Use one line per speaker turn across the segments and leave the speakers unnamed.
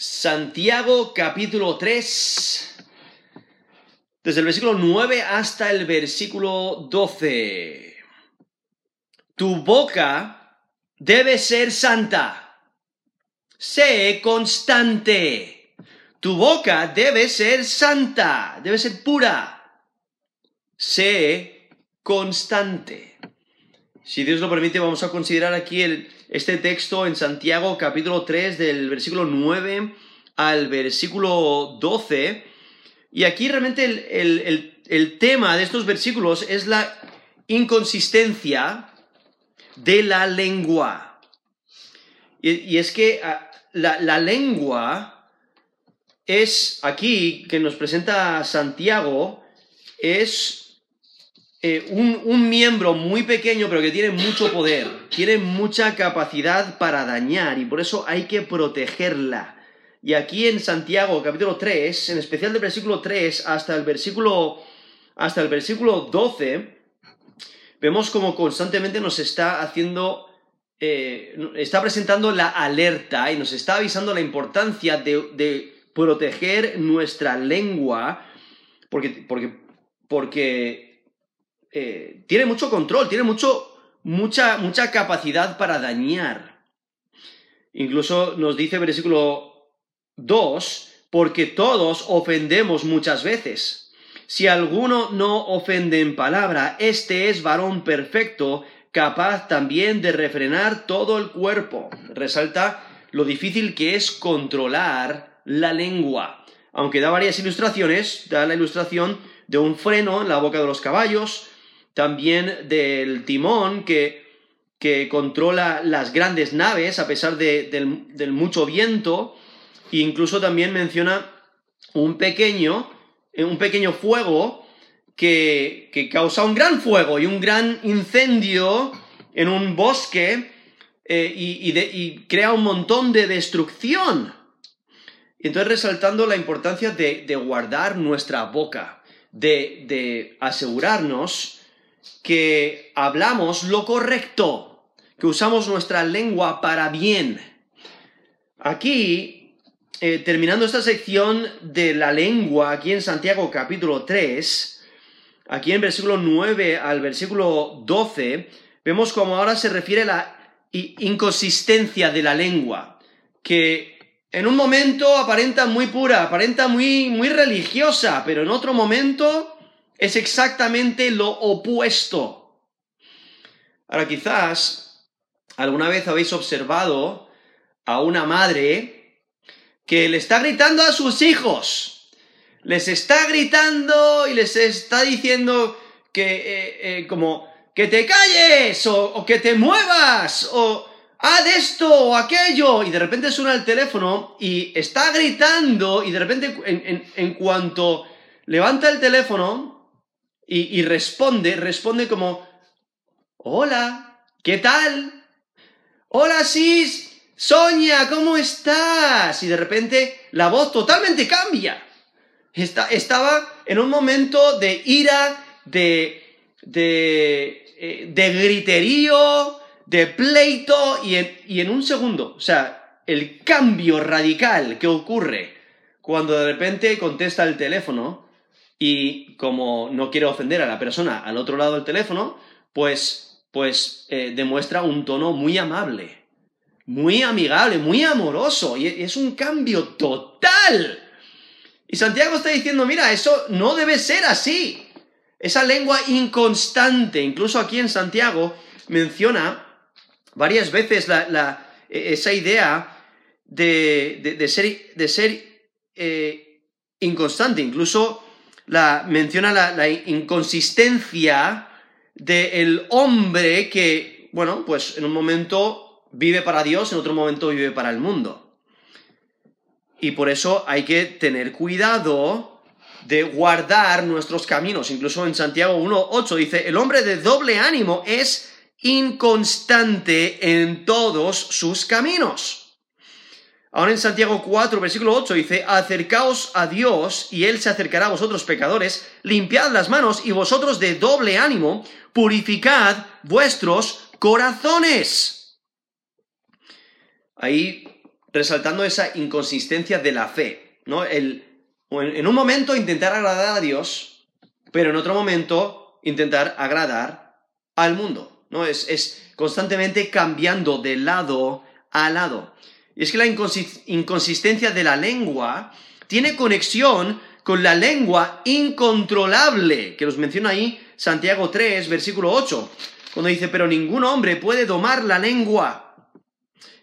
Santiago capítulo 3, desde el versículo 9 hasta el versículo 12. Tu boca debe ser santa. Sé constante. Tu boca debe ser santa, debe ser pura. Sé constante. Si Dios lo permite, vamos a considerar aquí el, este texto en Santiago capítulo 3 del versículo 9 al versículo 12. Y aquí realmente el, tema de estos versículos es la inconsistencia de la lengua. Y, es que ah, la, la lengua es aquí que nos presenta Santiago, es eh, un, miembro muy pequeño pero que tiene mucho poder, tiene mucha capacidad para dañar y por eso hay que protegerla. Y aquí en Santiago capítulo 3, en especial del versículo 3 hasta el versículo, hasta el versículo 12, vemos como constantemente nos está haciendo, eh, está presentando la alerta y nos está avisando la importancia de, de proteger nuestra lengua porque, porque, porque eh, tiene mucho control, tiene mucho, mucha, mucha capacidad para dañar. Incluso nos dice versículo 2, porque todos ofendemos muchas veces. Si alguno no ofende en palabra, este es varón perfecto, capaz también de refrenar todo el cuerpo. Resalta lo difícil que es controlar la lengua. Aunque da varias ilustraciones, da la ilustración de un freno en la boca de los caballos, también del timón que, que controla las grandes naves a pesar del, mucho viento, e incluso también menciona un pequeño, un pequeño fuego que, que, causa un gran fuego y un gran incendio en un bosque eh, y, crea un montón de destrucción. Y entonces resaltando la importancia de, guardar nuestra boca, de, de asegurarnos que hablamos lo correcto, que usamos nuestra lengua para bien. Aquí, eh, terminando esta sección de la lengua, aquí en Santiago capítulo 3, aquí en versículo 9 al versículo 12, vemos cómo ahora se refiere la inconsistencia de la lengua, que en un momento aparenta muy pura, aparenta muy, muy religiosa, pero en otro momento es exactamente lo opuesto. Ahora quizás alguna vez habéis observado a una madre que le está gritando a sus hijos. Les está gritando y les está diciendo que eh, eh, como que te calles o, que te muevas o haz esto o aquello y de repente suena el teléfono y está gritando y de repente en cuanto levanta el teléfono y, responde, responde como, hola, ¿qué tal? Hola, Sis, Sonia, ¿cómo estás? Y de repente la voz totalmente cambia. estaba en un momento de ira, de, de, eh, de griterío, de pleito, y en, y en un segundo, o sea, el cambio radical que ocurre cuando de repente contesta el teléfono, y como no quiere ofender a la persona al otro lado del teléfono, pues, pues eh, demuestra un tono muy amable, muy amigable, muy amoroso, y es un cambio total. Y Santiago está diciendo, mira, eso no debe ser así. Esa lengua inconstante, incluso aquí en Santiago menciona varias veces la, e, esa idea de, de, ser, de ser eh, inconstante, incluso la, menciona la, inconsistencia del hombre que, bueno, pues en un momento vive para Dios, en otro momento vive para el mundo. Y por eso hay que tener cuidado de guardar nuestros caminos. Incluso en Santiago 1.8 dice, el hombre de doble ánimo es inconstante en todos sus caminos. Ahora en Santiago 4, versículo 8 dice, acercaos a Dios y Él se acercará a vosotros pecadores, limpiad las manos y vosotros de doble ánimo, purificad vuestros corazones. Ahí resaltando esa inconsistencia de la fe, ¿no? El, en un momento intentar agradar a Dios, pero en otro momento intentar agradar al mundo, ¿no? Es, es constantemente cambiando de lado a lado. Y es que la inconsistencia de la lengua tiene conexión con la lengua incontrolable, que nos menciona ahí Santiago 3, versículo 8, cuando dice, pero ningún hombre puede domar la lengua,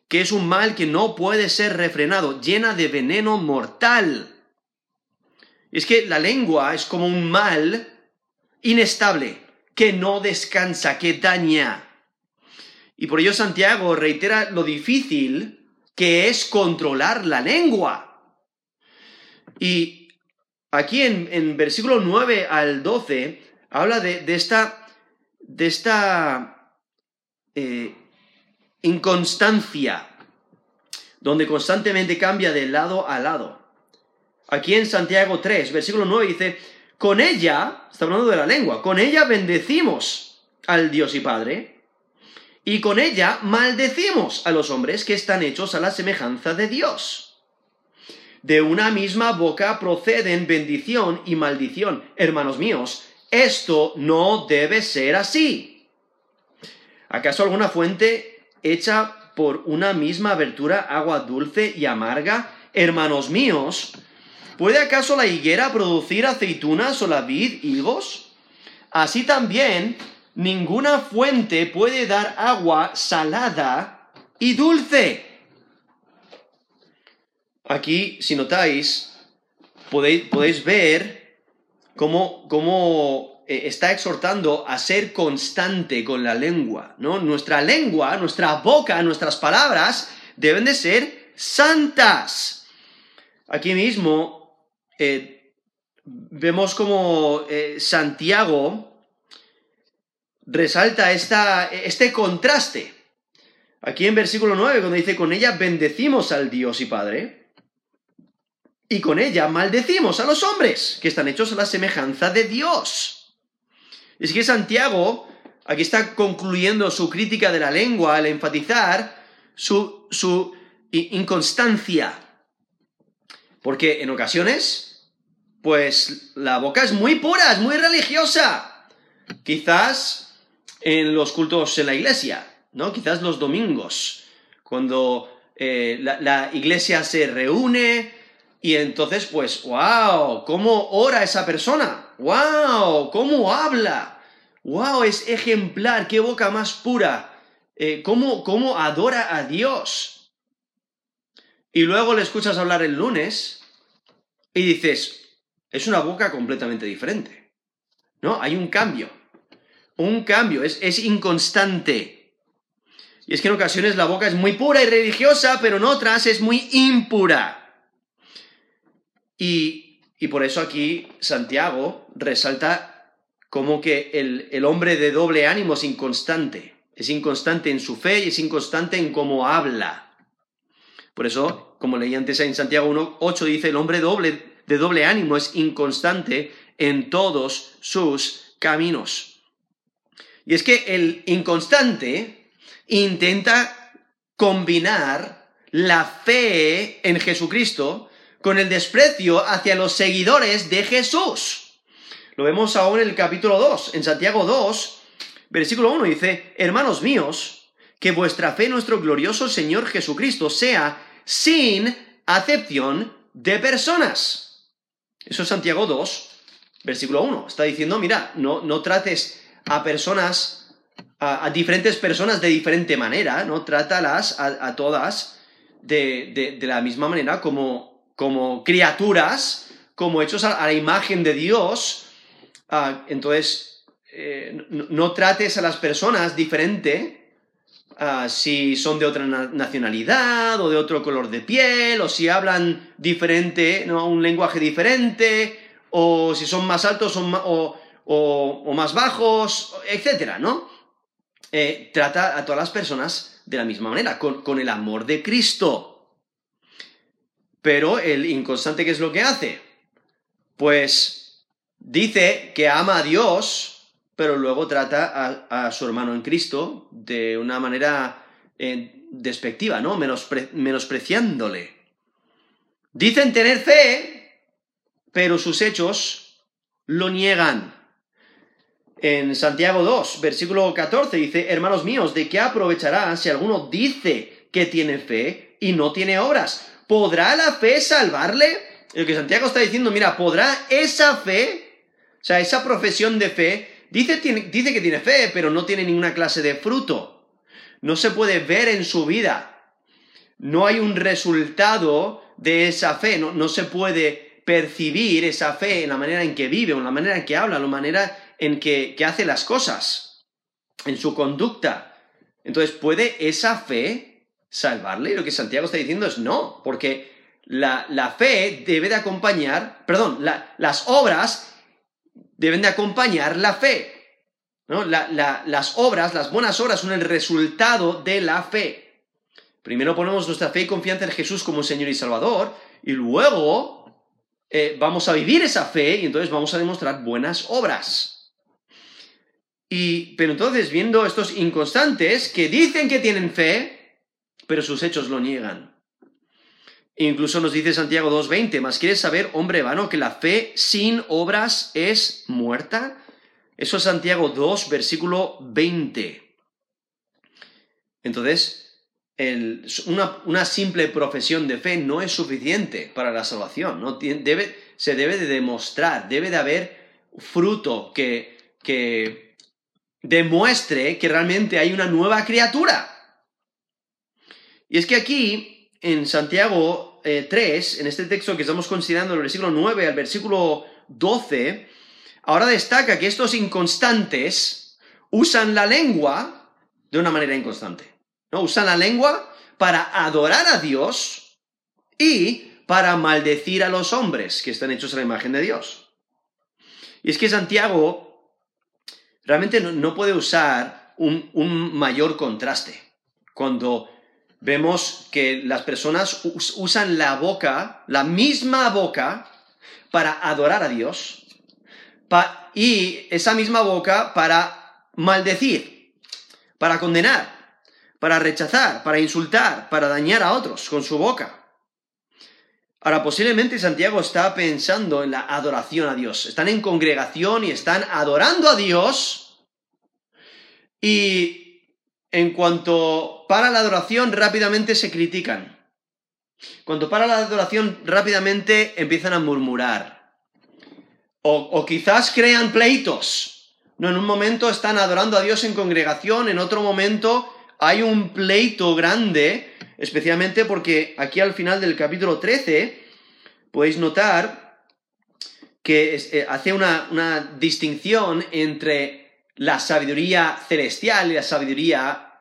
que es un mal que no puede ser refrenado, llena de veneno mortal. Es que la lengua es como un mal inestable, que no descansa, que daña. Y por ello Santiago reitera lo difícil que es controlar la lengua. Y aquí en, versículo 9 al 12 habla de, esta, de esta eh, inconstancia, donde constantemente cambia de lado a lado. Aquí en Santiago 3, versículo 9 dice, con ella, está hablando de la lengua, con ella bendecimos al Dios y Padre, y con ella maldecimos a los hombres que están hechos a la semejanza de Dios. De una misma boca proceden bendición y maldición. Hermanos míos, esto no debe ser así. ¿Acaso alguna fuente hecha por una misma abertura agua dulce y amarga? Hermanos míos, ¿puede acaso la higuera producir aceitunas o la vid higos? Así también, ninguna fuente puede dar agua salada y dulce. Aquí, si notáis, podéis, podéis ver cómo, cómo eh, está exhortando a ser constante con la lengua, ¿no? Nuestra lengua, nuestra boca, nuestras palabras deben de ser santas. Aquí mismo eh, vemos como eh, Santiago resalta esta, este contraste. Aquí en versículo 9, cuando dice, con ella bendecimos al Dios y Padre, y con ella maldecimos a los hombres, que están hechos a la semejanza de Dios. Es que Santiago aquí está concluyendo su crítica de la lengua al enfatizar su, su inconstancia. Porque en ocasiones, pues la boca es muy pura, es muy religiosa. Quizás en los cultos en la iglesia, ¿no? Quizás los domingos, cuando eh, la, iglesia se reúne y entonces, pues, wow, ¿cómo ora esa persona? ¡Wow! ¿Cómo habla? ¡Wow! Es ejemplar, qué boca más pura. Eh, ¿cómo, ¿Cómo adora a Dios? Y luego le escuchas hablar el lunes y dices, es una boca completamente diferente. ¿No? Hay un cambio. Un cambio, es, es inconstante. Y es que en ocasiones la boca es muy pura y religiosa, pero en otras es muy impura. Y y por eso aquí Santiago resalta como que el, hombre de doble ánimo es inconstante. Es inconstante en su fe y es inconstante en cómo habla. Por eso, como leí antes en Santiago 1.8, dice, el hombre doble, de doble ánimo es inconstante en todos sus caminos. Y es que el inconstante intenta combinar la fe en Jesucristo con el desprecio hacia los seguidores de Jesús. Lo vemos aún en el capítulo 2, en Santiago 2, versículo 1 dice, hermanos míos, que vuestra fe en nuestro glorioso Señor Jesucristo sea sin acepción de personas. Eso es Santiago 2, versículo 1. Está diciendo, mira, no, no trates a personas, a, diferentes personas de diferente manera, no trátalas a, todas de, de la misma manera como como criaturas, como hechos a, la imagen de Dios. Ah, entonces, eh, no, trates a las personas diferente ah, si son de otra nacionalidad o de otro color de piel o si hablan diferente, ¿no? un lenguaje diferente o si son más altos o, más bajos, etcétera, ¿no? Eh, trata a todas las personas de la misma manera, con, con el amor de Cristo. Pero el inconstante, ¿qué es lo que hace? Pues dice que ama a Dios, pero luego trata a, su hermano en Cristo de una manera eh, despectiva, ¿no? menospreciándole. Dicen tener fe, pero sus hechos lo niegan. En Santiago 2, versículo 14 dice, hermanos míos, ¿de qué aprovechará si alguno dice que tiene fe y no tiene obras? ¿Podrá la fe salvarle? Lo que Santiago está diciendo, mira, ¿podrá esa fe, o sea, esa profesión de fe, dice, dice que tiene fe, pero no tiene ninguna clase de fruto? No se puede ver en su vida. No hay un resultado de esa fe, no, no se puede percibir esa fe en la manera en que vive, en la manera en que habla, en la manera en que, hace las cosas, en su conducta. Entonces, ¿puede esa fe salvarle? Y lo que Santiago está diciendo es no, porque la, fe debe de acompañar, perdón, las obras deben de acompañar la fe. ¿no? las obras, las buenas obras son el resultado de la fe. Primero ponemos nuestra fe y confianza en Jesús como Señor y Salvador, y luego eh, vamos a vivir esa fe y entonces vamos a demostrar buenas obras. Y, pero entonces, viendo estos inconstantes que dicen que tienen fe, pero sus hechos lo niegan. Incluso nos dice Santiago 2.20, ¿más quieres saber, hombre vano, que la fe sin obras es muerta? Eso es Santiago 2, versículo 20. Entonces, una, simple profesión de fe no es suficiente para la salvación. ¿no? Se debe de demostrar, debe de haber fruto que, que demuestre que realmente hay una nueva criatura. Y es que aquí, en Santiago 3, eh, en este texto que estamos considerando, el versículo 9 al versículo 12, ahora destaca que estos inconstantes usan la lengua de una manera inconstante. ¿no? Usan la lengua para adorar a Dios y para maldecir a los hombres que están hechos a la imagen de Dios. Y es que Santiago realmente no, puede usar un, mayor contraste. Cuando vemos que las personas usan la boca, la misma boca, para adorar a Dios, y esa misma boca para maldecir, para condenar, para rechazar, para insultar, para dañar a otros con su boca. Ahora, posiblemente Santiago está pensando en la adoración a Dios. Están en congregación y están adorando a Dios. Y en cuanto para la adoración, rápidamente se critican. Cuando para la adoración, rápidamente empiezan a murmurar. O, quizás crean pleitos. No, en un momento están adorando a Dios en congregación, en otro momento hay un pleito grande especialmente porque aquí al final del capítulo 13 podéis notar que eh, hace una, distinción entre la sabiduría celestial y la sabiduría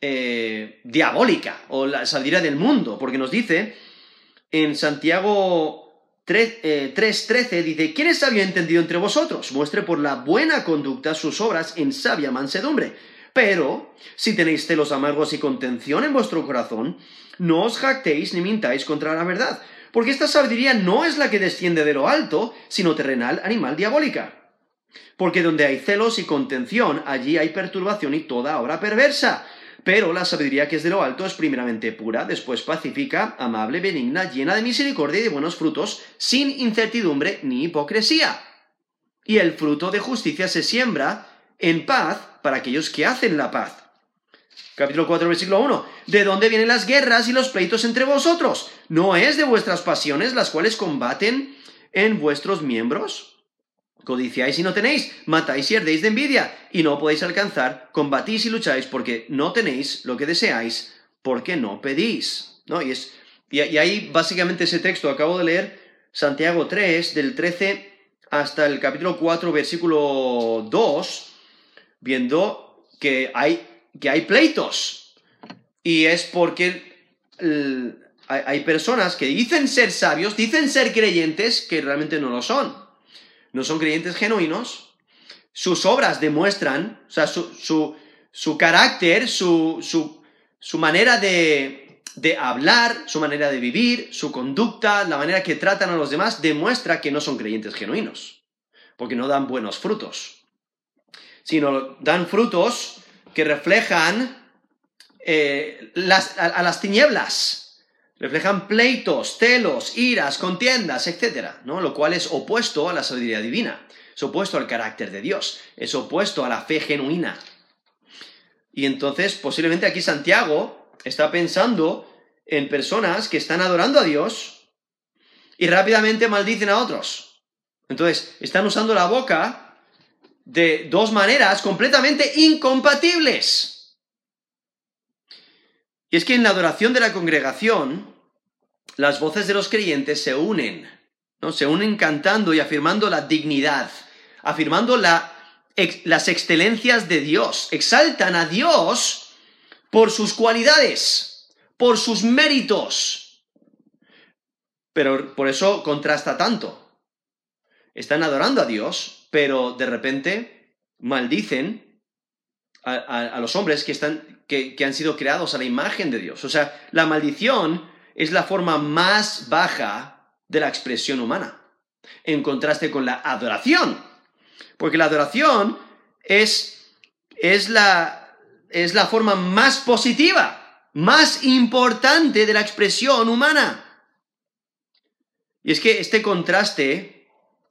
eh, diabólica o la sabiduría del mundo, porque nos dice en Santiago 3.13, eh, dice, ¿quién es sabio entendido entre vosotros? Muestre por la buena conducta sus obras en sabia mansedumbre pero, si tenéis celos amargos y contención en vuestro corazón, no os jactéis ni mintáis contra la verdad, porque esta sabiduría no es la que desciende de lo alto, sino terrenal, animal, diabólica. Porque donde hay celos y contención, allí hay perturbación y toda obra perversa. Pero la sabiduría que es de lo alto es primeramente pura, después pacífica, amable, benigna, llena de misericordia y de buenos frutos, sin incertidumbre ni hipocresía. Y el fruto de justicia se siembra en paz para aquellos que hacen la paz. Capítulo 4, versículo 1. ¿De dónde vienen las guerras y los pleitos entre vosotros? ¿No es de vuestras pasiones las cuales combaten en vuestros miembros? Codiciáis y no tenéis, matáis y herdéis de envidia, y no podéis alcanzar, combatís y lucháis porque no tenéis lo que deseáis, porque no pedís. ¿No? Y, es, y, y ahí básicamente ese texto acabo de leer, Santiago 3, del 13 hasta el capítulo 4, versículo 2, viendo que hay, que hay pleitos. Y es porque hay, personas que dicen ser sabios, dicen ser creyentes, que realmente no lo son. No son creyentes genuinos. Sus obras demuestran, o sea, su, su, carácter, su, su manera de, de hablar, su manera de vivir, su conducta, la manera que tratan a los demás, demuestra que no son creyentes genuinos, porque no dan buenos frutos sino dan frutos que reflejan eh, a, las tinieblas. Reflejan pleitos, celos, iras, contiendas, etc. ¿no? Lo cual es opuesto a la sabiduría divina. Es opuesto al carácter de Dios. Es opuesto a la fe genuina. Y entonces, posiblemente aquí Santiago está pensando en personas que están adorando a Dios y rápidamente maldicen a otros. Entonces, están usando la boca de dos maneras completamente incompatibles. Y es que en la adoración de la congregación, las voces de los creyentes se unen, ¿no? Se unen cantando y afirmando la dignidad, afirmando la, las excelencias de Dios, exaltan a Dios por sus cualidades, por sus méritos. Pero por eso contrasta tanto. Están adorando a Dios, pero de repente maldicen a, los hombres que, están, que, que han sido creados a la imagen de Dios. O sea, la maldición es la forma más baja de la expresión humana, en contraste con la adoración. Porque la adoración es, es, la, es la forma más positiva, más importante de la expresión humana. Y es que este contraste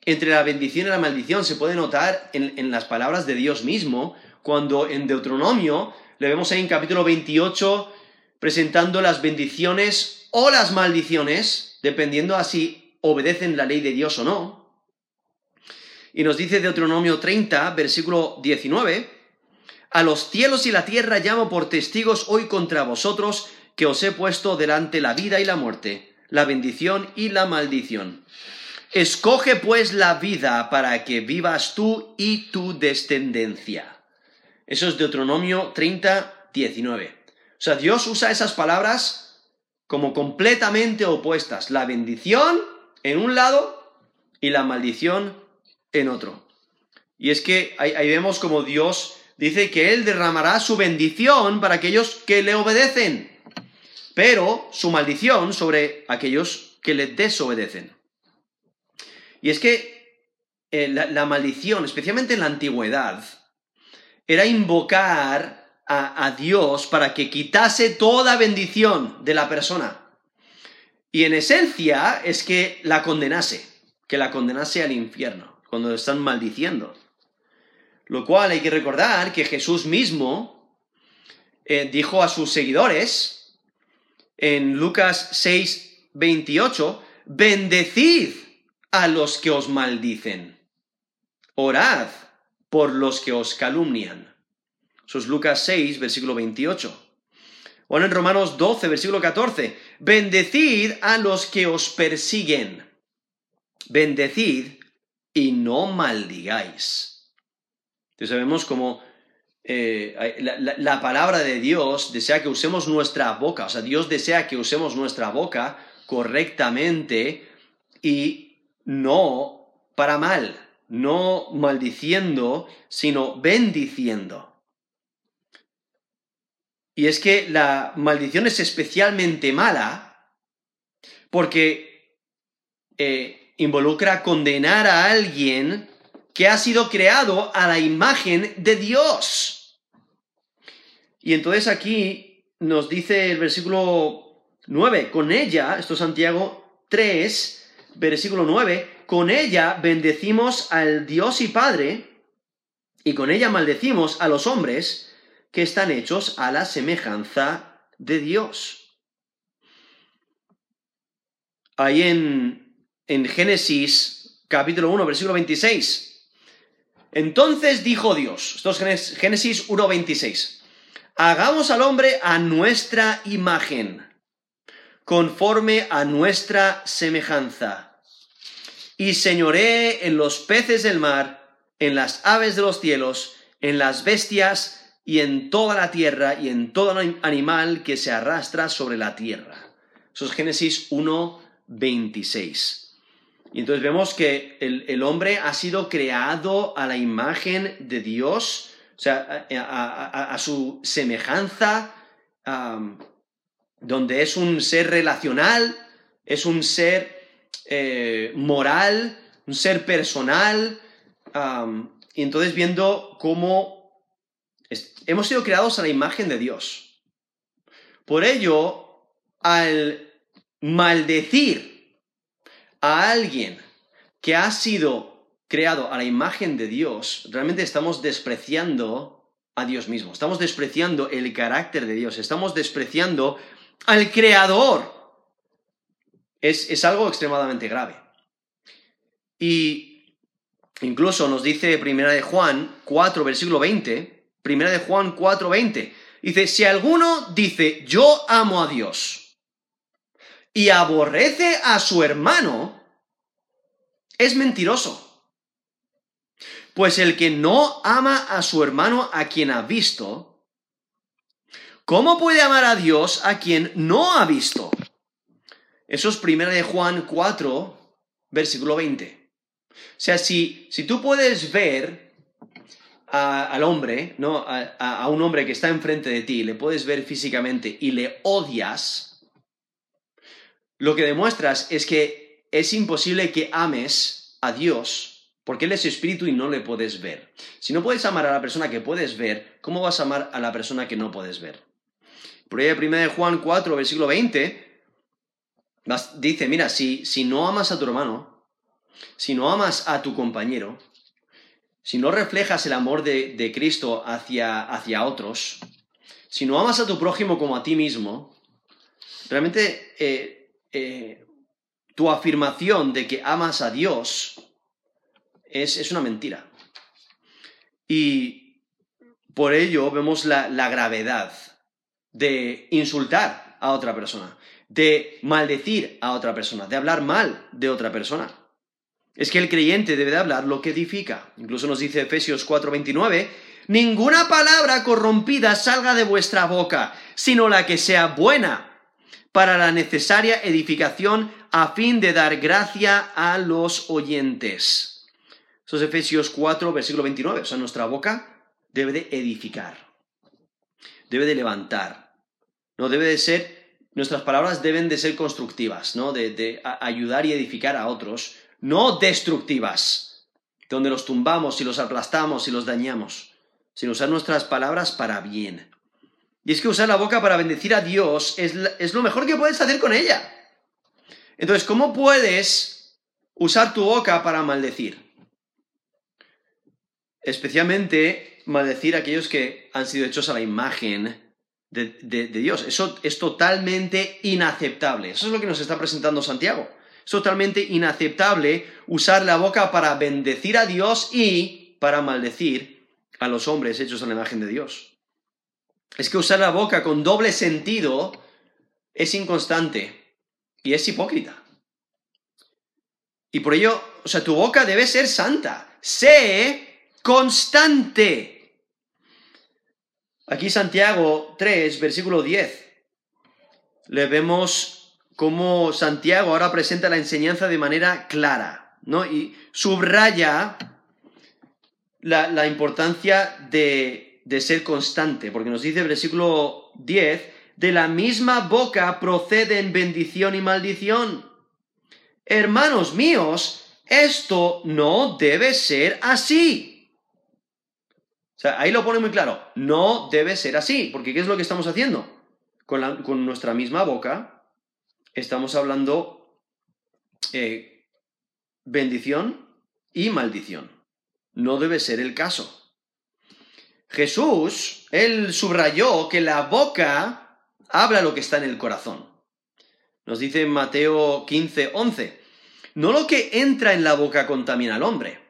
entre la bendición y la maldición se puede notar en, las palabras de Dios mismo, cuando en Deuteronomio le vemos ahí en capítulo 28 presentando las bendiciones o las maldiciones, dependiendo a si obedecen la ley de Dios o no. Y nos dice Deuteronomio 30, versículo 19, A los cielos y la tierra llamo por testigos hoy contra vosotros, que os he puesto delante la vida y la muerte, la bendición y la maldición. Escoge pues la vida para que vivas tú y tu descendencia. Eso es Deuteronomio 30, 19. O sea, Dios usa esas palabras como completamente opuestas. La bendición en un lado y la maldición en otro. Y es que ahí, vemos como Dios dice que Él derramará su bendición para aquellos que le obedecen, pero su maldición sobre aquellos que le desobedecen. Y es que eh, la, maldición, especialmente en la antigüedad, era invocar a, Dios para que quitase toda bendición de la persona. Y en esencia es que la condenase, que la condenase al infierno cuando están maldiciendo. Lo cual hay que recordar que Jesús mismo eh, dijo a sus seguidores en Lucas 6, 28, bendecid a los que os maldicen, orad por los que os calumnian. Eso es Lucas 6, versículo 28. O en Romanos 12, versículo 14, bendecid a los que os persiguen. Bendecid y no maldigáis. Entonces sabemos cómo eh, la, palabra de Dios desea que usemos nuestra boca, o sea, Dios desea que usemos nuestra boca correctamente y no para mal, no maldiciendo, sino bendiciendo. Y es que la maldición es especialmente mala porque eh, involucra condenar a alguien que ha sido creado a la imagen de Dios. Y entonces aquí nos dice el versículo 9, con ella, esto es Santiago 3, versículo 9, con ella bendecimos al Dios y Padre, y con ella maldecimos a los hombres que están hechos a la semejanza de Dios. Ahí en en Génesis capítulo 1, versículo 26. Entonces dijo Dios, esto es Génesis 1, 26, hagamos al hombre a nuestra imagen, conforme a nuestra semejanza, y señoré en los peces del mar, en las aves de los cielos, en las bestias y en toda la tierra y en todo animal que se arrastra sobre la tierra. Eso es Génesis 1, 26. Y entonces vemos que el, hombre ha sido creado a la imagen de Dios, o sea, a, su semejanza, donde es un ser relacional, es un ser eh, moral, un ser personal. y entonces viendo cómo hemos sido creados a la imagen de Dios. Por ello, al maldecir a alguien que ha sido creado a la imagen de Dios, realmente estamos despreciando a Dios mismo, estamos despreciando el carácter de Dios, estamos despreciando al Creador. Es, algo extremadamente grave. Y incluso nos dice Primera de Juan 4, versículo 20, Primera de Juan 4, 20, dice, si alguno dice, yo amo a Dios, y aborrece a su hermano, es mentiroso. Pues el que no ama a su hermano a quien ha visto, ¿cómo puede amar a Dios a quien no ha visto? Eso es 1 de Juan 4, versículo 20. O sea, si, si tú puedes ver al hombre, ¿no? A, a, un hombre que está enfrente de ti, le puedes ver físicamente y le odias, lo que demuestras es que es imposible que ames a Dios porque Él es espíritu y no le puedes ver. Si no puedes amar a la persona que puedes ver, ¿cómo vas a amar a la persona que no puedes ver? Por ahí 1 Juan 4, versículo 20, dice, mira, si, si no amas a tu hermano, si no amas a tu compañero, si no reflejas el amor de, Cristo hacia, hacia, otros, si no amas a tu prójimo como a ti mismo, realmente eh, eh, tu afirmación de que amas a Dios es, una mentira. Y por ello vemos la, la gravedad de insultar a otra persona, de maldecir a otra persona, de hablar mal de otra persona es que el creyente debe de hablar lo que edifica. Incluso nos dice Efesios 4:29, ninguna palabra corrompida salga de vuestra boca, sino la que sea buena para la necesaria edificación a fin de dar gracia a los oyentes. Eso es Efesios 4, versículo 29. O sea, nuestra boca debe de edificar, debe de levantar, no debe de ser, nuestras palabras deben de ser constructivas, ¿no? De, de ayudar y edificar a otros, no destructivas, donde los tumbamos y los aplastamos y los dañamos, sino usar nuestras palabras para bien. Y es que usar la boca para bendecir a Dios es, es lo mejor que puedes hacer con ella. Entonces, ¿cómo puedes usar tu boca para maldecir? Especialmente maldecir a aquellos que han sido hechos a la imagen de, de, Dios. Eso es totalmente inaceptable. Eso es lo que nos está presentando Santiago totalmente inaceptable usar la boca para bendecir a Dios y para maldecir a los hombres hechos a la imagen de Dios. Es que usar la boca con doble sentido es inconstante y es hipócrita. Y por ello, o sea, tu boca debe ser santa. Sé constante. Aquí Santiago 3, versículo 10. Le vemos cómo Santiago ahora presenta la enseñanza de manera clara, ¿no? Y subraya la, importancia de, de, ser constante, porque nos dice el versículo 10, de la misma boca proceden bendición y maldición. Hermanos míos, esto no debe ser así. O sea, ahí lo pone muy claro, no debe ser así, porque ¿qué es lo que estamos haciendo? Con, nuestra misma boca estamos hablando eh, bendición y maldición. No debe ser el caso. Jesús, él subrayó que la boca habla lo que está en el corazón. Nos dice Mateo 15, 11, no lo que entra en la boca contamina al hombre,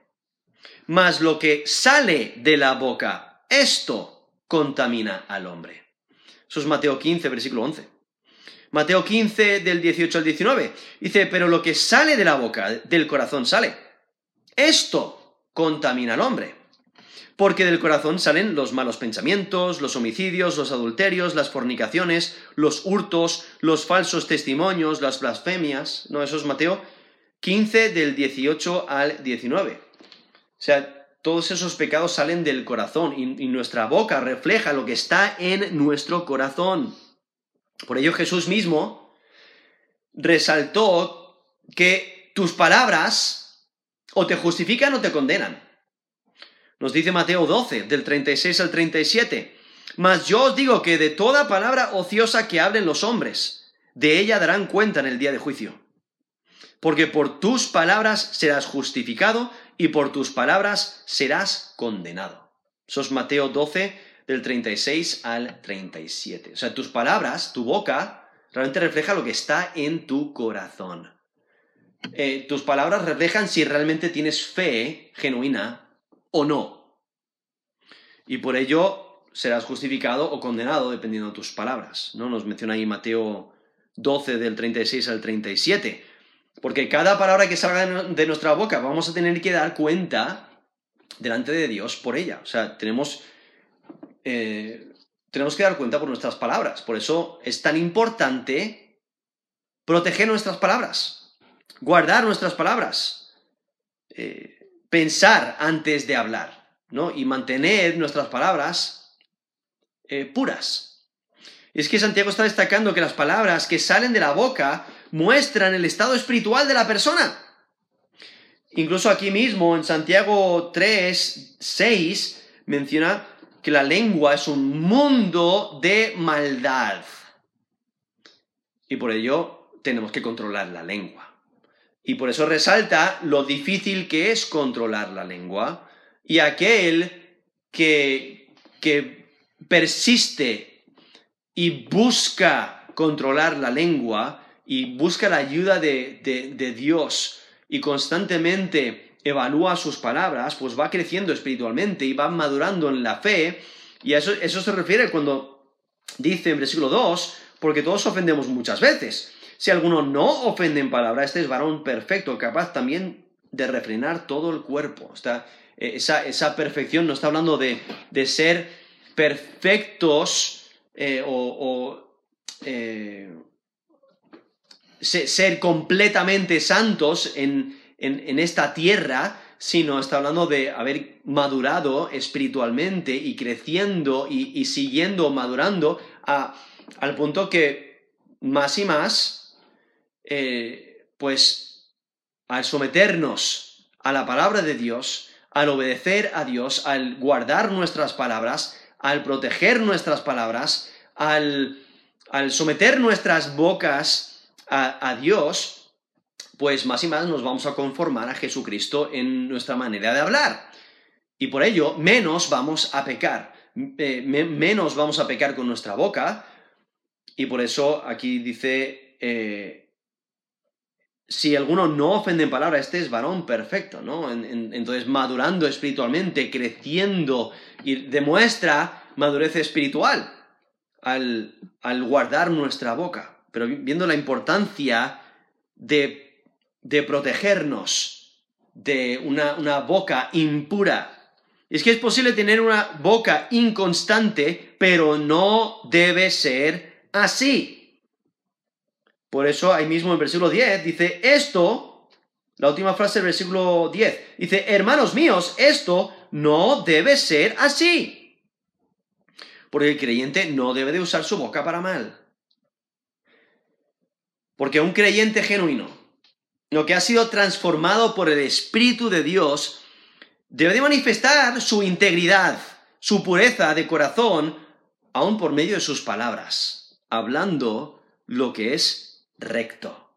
mas lo que sale de la boca, esto contamina al hombre. Eso es Mateo 15, versículo 11. Mateo 15 del 18 al 19. Dice, pero lo que sale de la boca, del corazón sale. Esto contamina al hombre. Porque del corazón salen los malos pensamientos, los homicidios, los adulterios, las fornicaciones, los hurtos, los falsos testimonios, las blasfemias. No, eso es Mateo 15 del 18 al 19. O sea, todos esos pecados salen del corazón y, y nuestra boca refleja lo que está en nuestro corazón. Por ello Jesús mismo resaltó que tus palabras o te justifican o te condenan. Nos dice Mateo 12, del 36 al 37. Mas yo os digo que de toda palabra ociosa que hablen los hombres, de ella darán cuenta en el día de juicio. Porque por tus palabras serás justificado y por tus palabras serás condenado. Eso es Mateo 12, del 36 al 37. O sea, tus palabras, tu boca, realmente refleja lo que está en tu corazón. Eh, tus palabras reflejan si realmente tienes fe genuina o no. Y por ello serás justificado o condenado dependiendo de tus palabras. ¿no? Nos menciona ahí Mateo 12 del 36 al 37. Porque cada palabra que salga de nuestra boca vamos a tener que dar cuenta delante de Dios por ella. O sea, tenemos, eh, tenemos que dar cuenta por nuestras palabras. Por eso es tan importante proteger nuestras palabras, guardar nuestras palabras, eh, pensar antes de hablar, ¿no? Y mantener nuestras palabras eh, puras. Es que Santiago está destacando que las palabras que salen de la boca muestran el estado espiritual de la persona. Incluso aquí mismo, en Santiago 3, 6, menciona que la lengua es un mundo de maldad. Y por ello tenemos que controlar la lengua. Y por eso resalta lo difícil que es controlar la lengua y aquel que, que persiste y busca controlar la lengua y busca la ayuda de, Dios y constantemente evalúa sus palabras, pues va creciendo espiritualmente y va madurando en la fe. Y a eso, eso se refiere cuando dice en versículo 2, porque todos ofendemos muchas veces. Si alguno no ofende en palabra, este es varón perfecto, capaz también de refrenar todo el cuerpo. Eh, esa, esa perfección no está hablando de, de ser perfectos eh, o, eh, ser completamente santos en, esta tierra, sino está hablando de haber madurado espiritualmente y creciendo y, siguiendo madurando al punto que más y más, eh, pues al someternos a la palabra de Dios, al obedecer a Dios, al guardar nuestras palabras, al proteger nuestras palabras, al, someter nuestras bocas a, Dios, pues más y más nos vamos a conformar a Jesucristo en nuestra manera de hablar. Y por ello, menos vamos a pecar, eh, menos vamos a pecar con nuestra boca. Y por eso aquí dice, eh, si alguno no ofende en palabra, este es varón perfecto, ¿no? entonces, madurando espiritualmente, creciendo y demuestra madurez espiritual al, guardar nuestra boca, pero viendo la importancia de, de protegernos de una, una boca impura. Es que es posible tener una boca inconstante, pero no debe ser así. Por eso ahí mismo en versículo 10 dice, esto, la última frase del versículo 10, dice, hermanos míos, esto no debe ser así. Porque el creyente no debe de usar su boca para mal. Porque un creyente genuino, lo que ha sido transformado por el Espíritu de Dios, debe de manifestar su integridad, su pureza de corazón, aún por medio de sus palabras, hablando lo que es recto.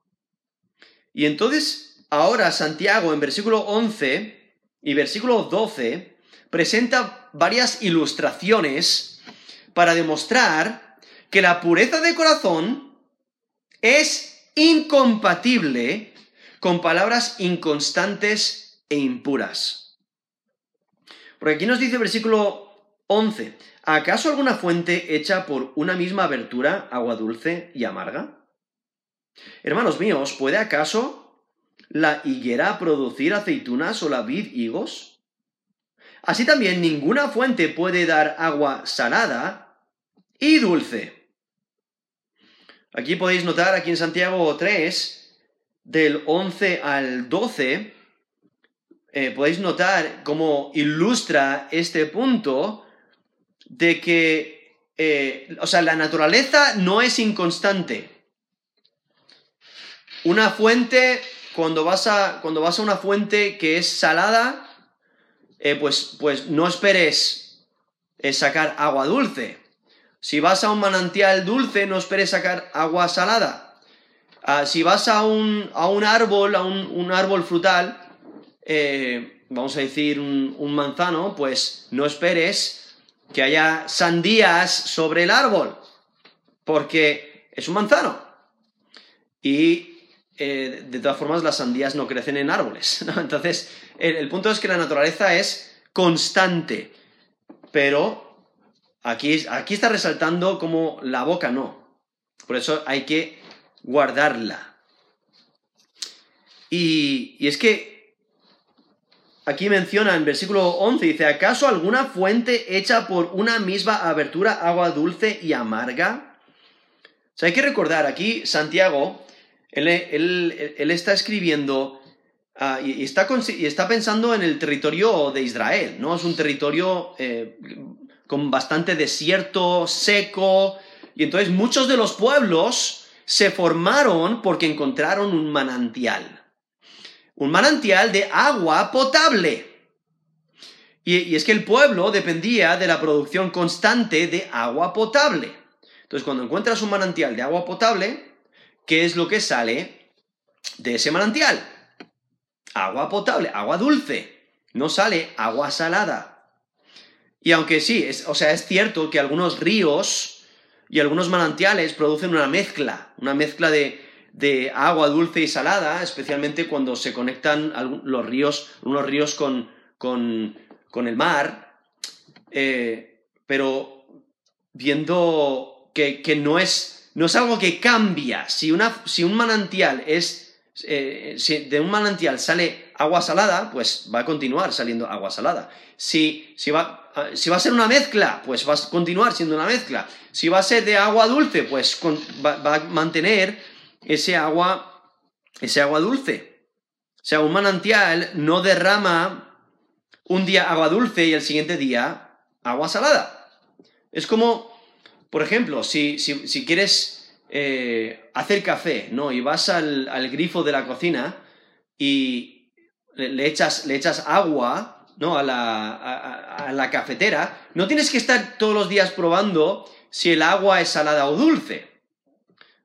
Y entonces, ahora Santiago en versículo 11 y versículo 12 presenta varias ilustraciones para demostrar que la pureza de corazón es incompatible con palabras inconstantes e impuras. Porque aquí nos dice el versículo 11, ¿acaso alguna fuente hecha por una misma abertura, agua dulce y amarga? Hermanos míos, ¿puede acaso la higuera producir aceitunas o la vid higos? Así también ninguna fuente puede dar agua salada y dulce. Aquí podéis notar, aquí en Santiago 3, del 11 al 12, eh, podéis notar cómo ilustra este punto de que, eh, o sea, la naturaleza no es inconstante. Una fuente, cuando vas a, cuando vas a una fuente que es salada, eh, pues, pues no esperes sacar agua dulce. Si vas a un manantial dulce, no esperes sacar agua salada. Ah, si vas a un, a un árbol, a un, árbol frutal, eh, vamos a decir un, un, manzano, pues no esperes que haya sandías sobre el árbol, porque es un manzano. Y eh, de todas formas las sandías no crecen en árboles. Entonces, el punto es que la naturaleza es constante, pero Aquí, aquí está resaltando como la boca no. Por eso hay que guardarla. Y, y es que aquí menciona en versículo 11, dice, ¿acaso alguna fuente hecha por una misma abertura agua dulce y amarga? O sea, hay que recordar, aquí Santiago, él, está escribiendo ah, y, está, y, está, pensando en el territorio de Israel, ¿no? Es un territorio eh, con bastante desierto, seco, y entonces muchos de los pueblos se formaron porque encontraron un manantial. Un manantial de agua potable. Y, es que el pueblo dependía de la producción constante de agua potable. Entonces, cuando encuentras un manantial de agua potable, ¿qué es lo que sale de ese manantial? Agua potable, agua dulce. No sale agua salada. Y aunque sí, es, o sea, es cierto que algunos ríos y algunos manantiales producen una mezcla, una mezcla de, agua dulce y salada, especialmente cuando se conectan los ríos, unos ríos con, con, el mar, eh, pero viendo que, no, es, no es algo que cambia. Si, una, si un manantial es, eh, si de un manantial sale agua salada, pues va a continuar saliendo agua salada. Si, si va, si va a ser una mezcla, pues va a continuar siendo una mezcla. Si va a ser de agua dulce, pues va, a mantener ese agua, ese agua dulce. O sea, un manantial no derrama un día agua dulce y el siguiente día agua salada. Es como, por ejemplo, si, quieres eh, hacer café, ¿no? Y vas al, grifo de la cocina y le echas, le echas agua ¿no? A la, cafetera, no tienes que estar todos los días probando si el agua es salada o dulce.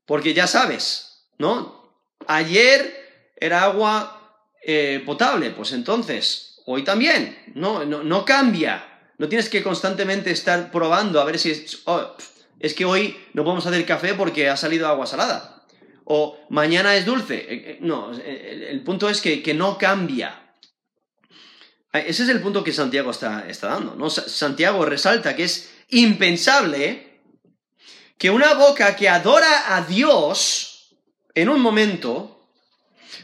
Porque ya sabes, ¿no? Ayer era agua eh, potable, pues entonces, hoy también, ¿no? ¿no? cambia. No tienes que constantemente estar probando a ver si es, oh, es que hoy no podemos hacer café porque ha salido agua salada. O mañana es dulce. Eh, eh, no, el, punto es que no cambia. Ah, ese es el punto que Santiago está, dando. ¿no? Santiago resalta que es impensable que una boca que adora a Dios en un momento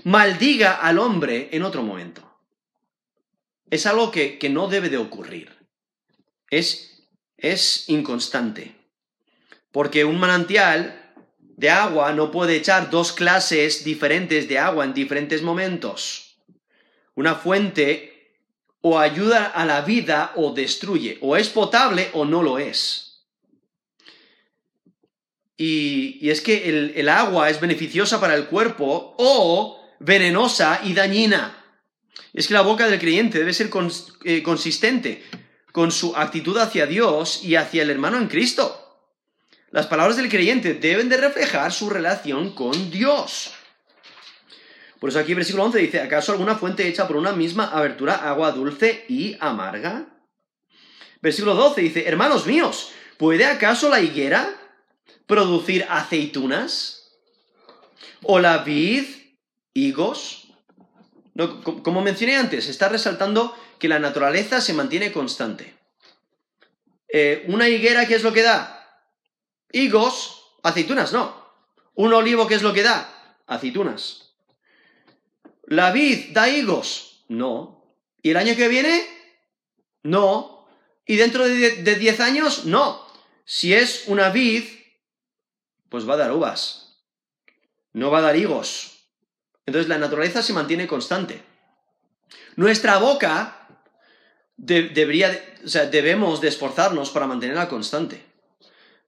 maldiga al hombre en otro momento. Es algo que, no debe de ocurrir. Es, es inconstante. Porque un manantial de agua no puede echar dos clases diferentes de agua en diferentes momentos. Una fuente o ayuda a la vida o destruye, o es potable o no lo es. Y, es que el, agua es beneficiosa para el cuerpo o venenosa y dañina. Es que la boca del creyente debe ser eh, consistente con su actitud hacia Dios y hacia el hermano en Cristo. Las palabras del creyente deben de reflejar su relación con Dios. Por eso aquí versículo 11 dice, ¿acaso alguna fuente hecha por una misma abertura agua dulce y amarga? Versículo 12 dice, hermanos míos, ¿puede acaso la higuera producir aceitunas? ¿O la vid higos? como mencioné antes, está resaltando que la naturaleza se mantiene constante. Eh, una higuera, ¿qué es lo que da? Higos, aceitunas, no. Un olivo, ¿qué es lo que da? Aceitunas. ¿La vid da higos? No. ¿Y el año que viene? No. ¿Y dentro de 10 años? No. Si es una vid, pues va a dar uvas. No va a dar higos. Entonces la naturaleza se mantiene constante. Nuestra boca debería, o sea, debemos de esforzarnos para mantenerla constante.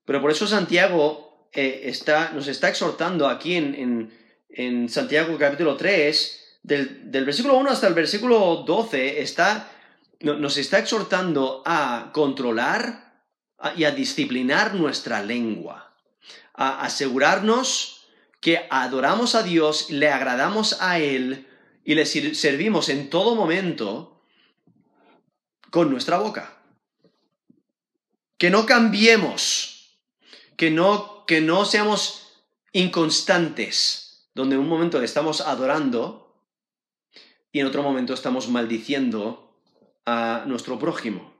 Pero por eso Santiago eh, está, nos está exhortando aquí en, en, en Santiago capítulo 3 del, versículo 1 hasta el versículo 12 está, nos está exhortando a controlar y a disciplinar nuestra lengua, a asegurarnos que adoramos a Dios, le agradamos a Él y le servimos en todo momento con nuestra boca. Que no cambiemos, que no, que no seamos inconstantes, donde en un momento le estamos adorando y en otro momento estamos maldiciendo a nuestro prójimo.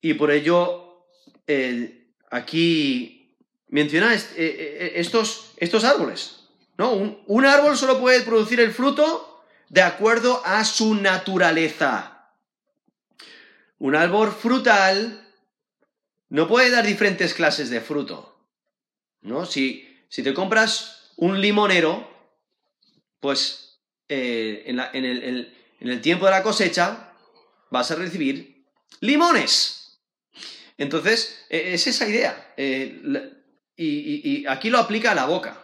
Y por ello, aquí menciona eh, eh, estos, estos árboles. ¿no? Un, árbol solo puede producir el fruto de acuerdo a su naturaleza. Un árbol frutal no puede dar diferentes clases de fruto. ¿no? Si, si te compras un limonero, pues eh, en, el, el tiempo de la cosecha vas a recibir limones. Entonces, e, es esa idea. Eh, y, aquí lo aplica a la boca,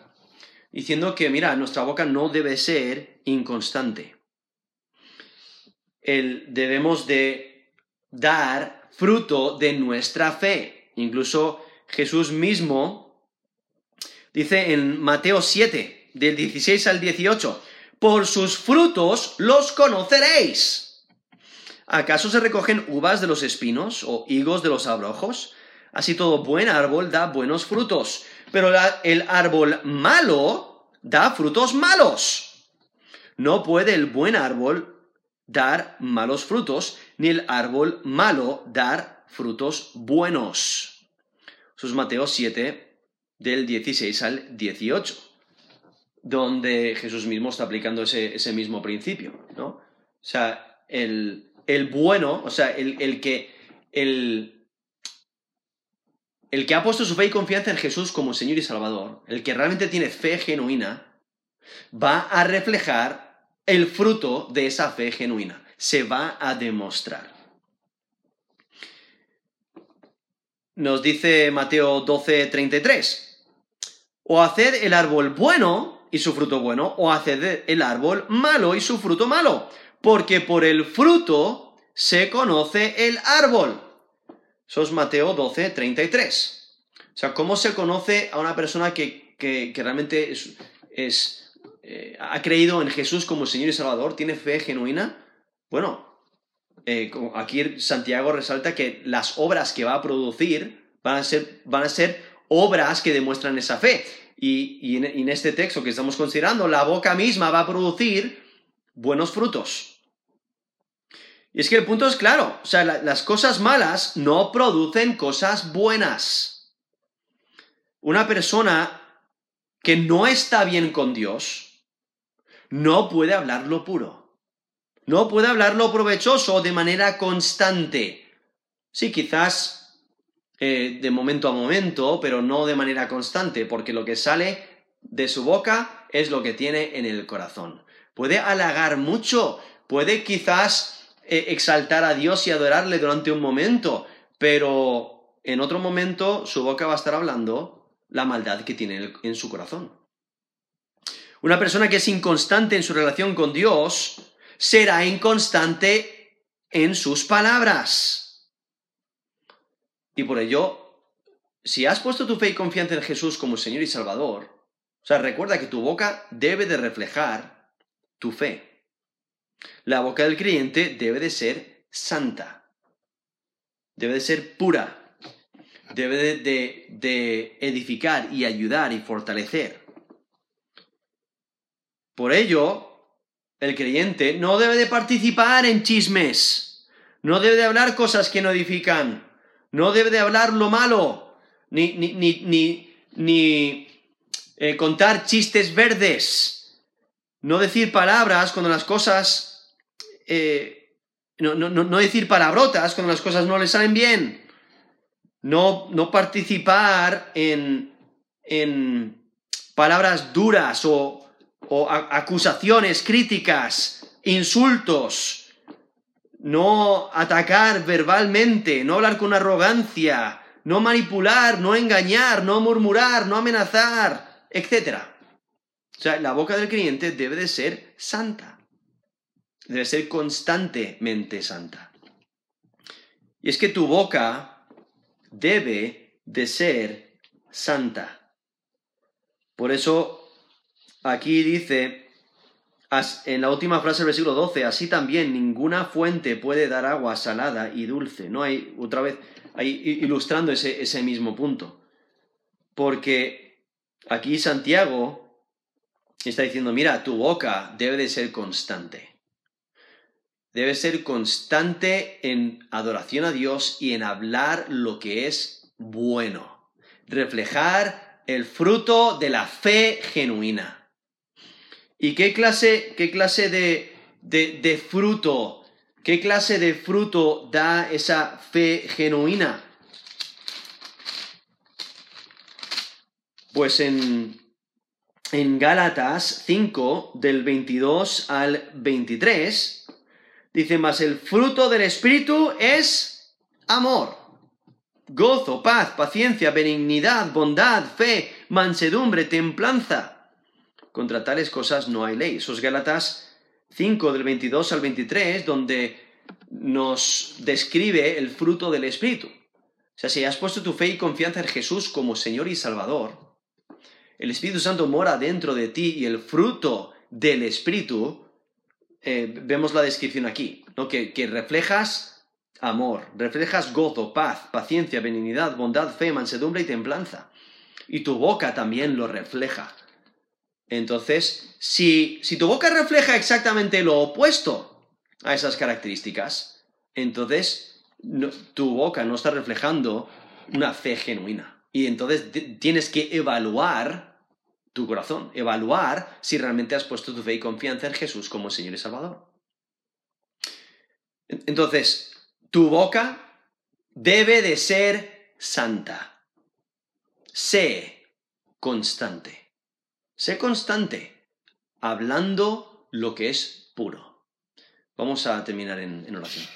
diciendo que, mira, nuestra boca no debe ser inconstante. debemos de dar fruto de nuestra fe. Incluso Jesús mismo dice en Mateo 7, del 16 al 18, por sus frutos los conoceréis. ¿Acaso se recogen uvas de los espinos o higos de los abrojos? Así todo buen árbol da buenos frutos, pero el árbol malo da frutos malos. No puede el buen árbol dar malos frutos, ni el árbol malo dar frutos buenos. Eso es Mateo 7, del 16 al 18, donde Jesús mismo está aplicando ese, ese mismo principio, ¿no? O sea, el, el bueno, o sea, el, que, el, el que ha puesto su fe y confianza en Jesús como Señor y Salvador, el que realmente tiene fe genuina, va a reflejar el fruto de esa fe genuina. Se va a demostrar. Nos dice Mateo 12, 33. O haced el árbol bueno y su fruto bueno, o haced el árbol malo y su fruto malo porque por el fruto se conoce el árbol. Eso es Mateo 12, 33. O sea, ¿cómo se conoce a una persona que, realmente es, eh, ha creído en Jesús como Señor y Salvador? ¿Tiene fe genuina? Bueno, eh, aquí Santiago resalta que las obras que va a producir van a ser, van a ser obras que demuestran esa fe. Y, en, este texto que estamos considerando, la boca misma va a producir buenos frutos. Y es que el punto es claro, o sea, las cosas malas no producen cosas buenas. Una persona que no está bien con Dios no puede hablar lo puro, no puede hablar lo provechoso de manera constante. Sí, quizás eh, de momento a momento, pero no de manera constante, porque lo que sale de su boca es lo que tiene en el corazón. Puede halagar mucho, puede quizás eh, exaltar a Dios y adorarle durante un momento, pero en otro momento su boca va a estar hablando la maldad que tiene en su corazón. Una persona que es inconstante en su relación con Dios será inconstante en sus palabras. Y por ello, si has puesto tu fe y confianza en Jesús como Señor y Salvador, o sea, recuerda que tu boca debe de reflejar tu fe. La boca del creyente debe de ser santa, debe de ser pura, debe de, edificar y ayudar y fortalecer. Por ello, el creyente no debe de participar en chismes, no debe de hablar cosas que no edifican, no debe de hablar lo malo, ni, ni, ni, ni, eh, contar chistes verdes, no decir palabras cuando las cosas... Eh, no, no, decir palabrotas cuando las cosas no le salen bien. No, no participar en, en palabras duras o, o acusaciones, críticas, insultos. No atacar verbalmente, no hablar con arrogancia, no manipular, no engañar, no murmurar, no amenazar, etcétera. O sea, la boca del creyente debe de ser santa. Debe ser constantemente santa. Y es que tu boca debe de ser santa. Por eso aquí dice, en la última frase del versículo 12, así también ninguna fuente puede dar agua salada y dulce. No hay, otra vez, ahí ilustrando ese, ese mismo punto. Porque aquí Santiago está diciendo, mira, tu boca debe de ser constante. Debe ser constante en adoración a Dios y en hablar lo que es bueno. Reflejar el fruto de la fe genuina. ¿Y qué clase, qué clase de, de, fruto, qué clase de fruto da esa fe genuina? Pues en, en Gálatas 5, del 22 al 23, dice más, el fruto del Espíritu es amor, gozo, paz, paciencia, benignidad, bondad, fe, mansedumbre, templanza contra tales cosas no hay ley. Esos Gálatas 5 del 22 al 23, donde nos describe el fruto del Espíritu. O sea, si has puesto tu fe y confianza en Jesús como Señor y Salvador, el Espíritu Santo mora dentro de ti y el fruto del Espíritu, eh, vemos la descripción aquí, ¿no? que reflejas amor, reflejas gozo, paz, paciencia, benignidad, bondad, fe, mansedumbre y templanza. Y tu boca también lo refleja. Entonces, si, tu boca refleja exactamente lo opuesto a esas características, entonces tu boca no está reflejando una fe genuina. Y entonces tienes que evaluar tu corazón, evaluar si realmente has puesto tu fe y confianza en Jesús como Señor y Salvador. Entonces, tu boca debe de ser santa. Sé constante. Sé constante, hablando lo que es puro. Vamos a terminar en, oración.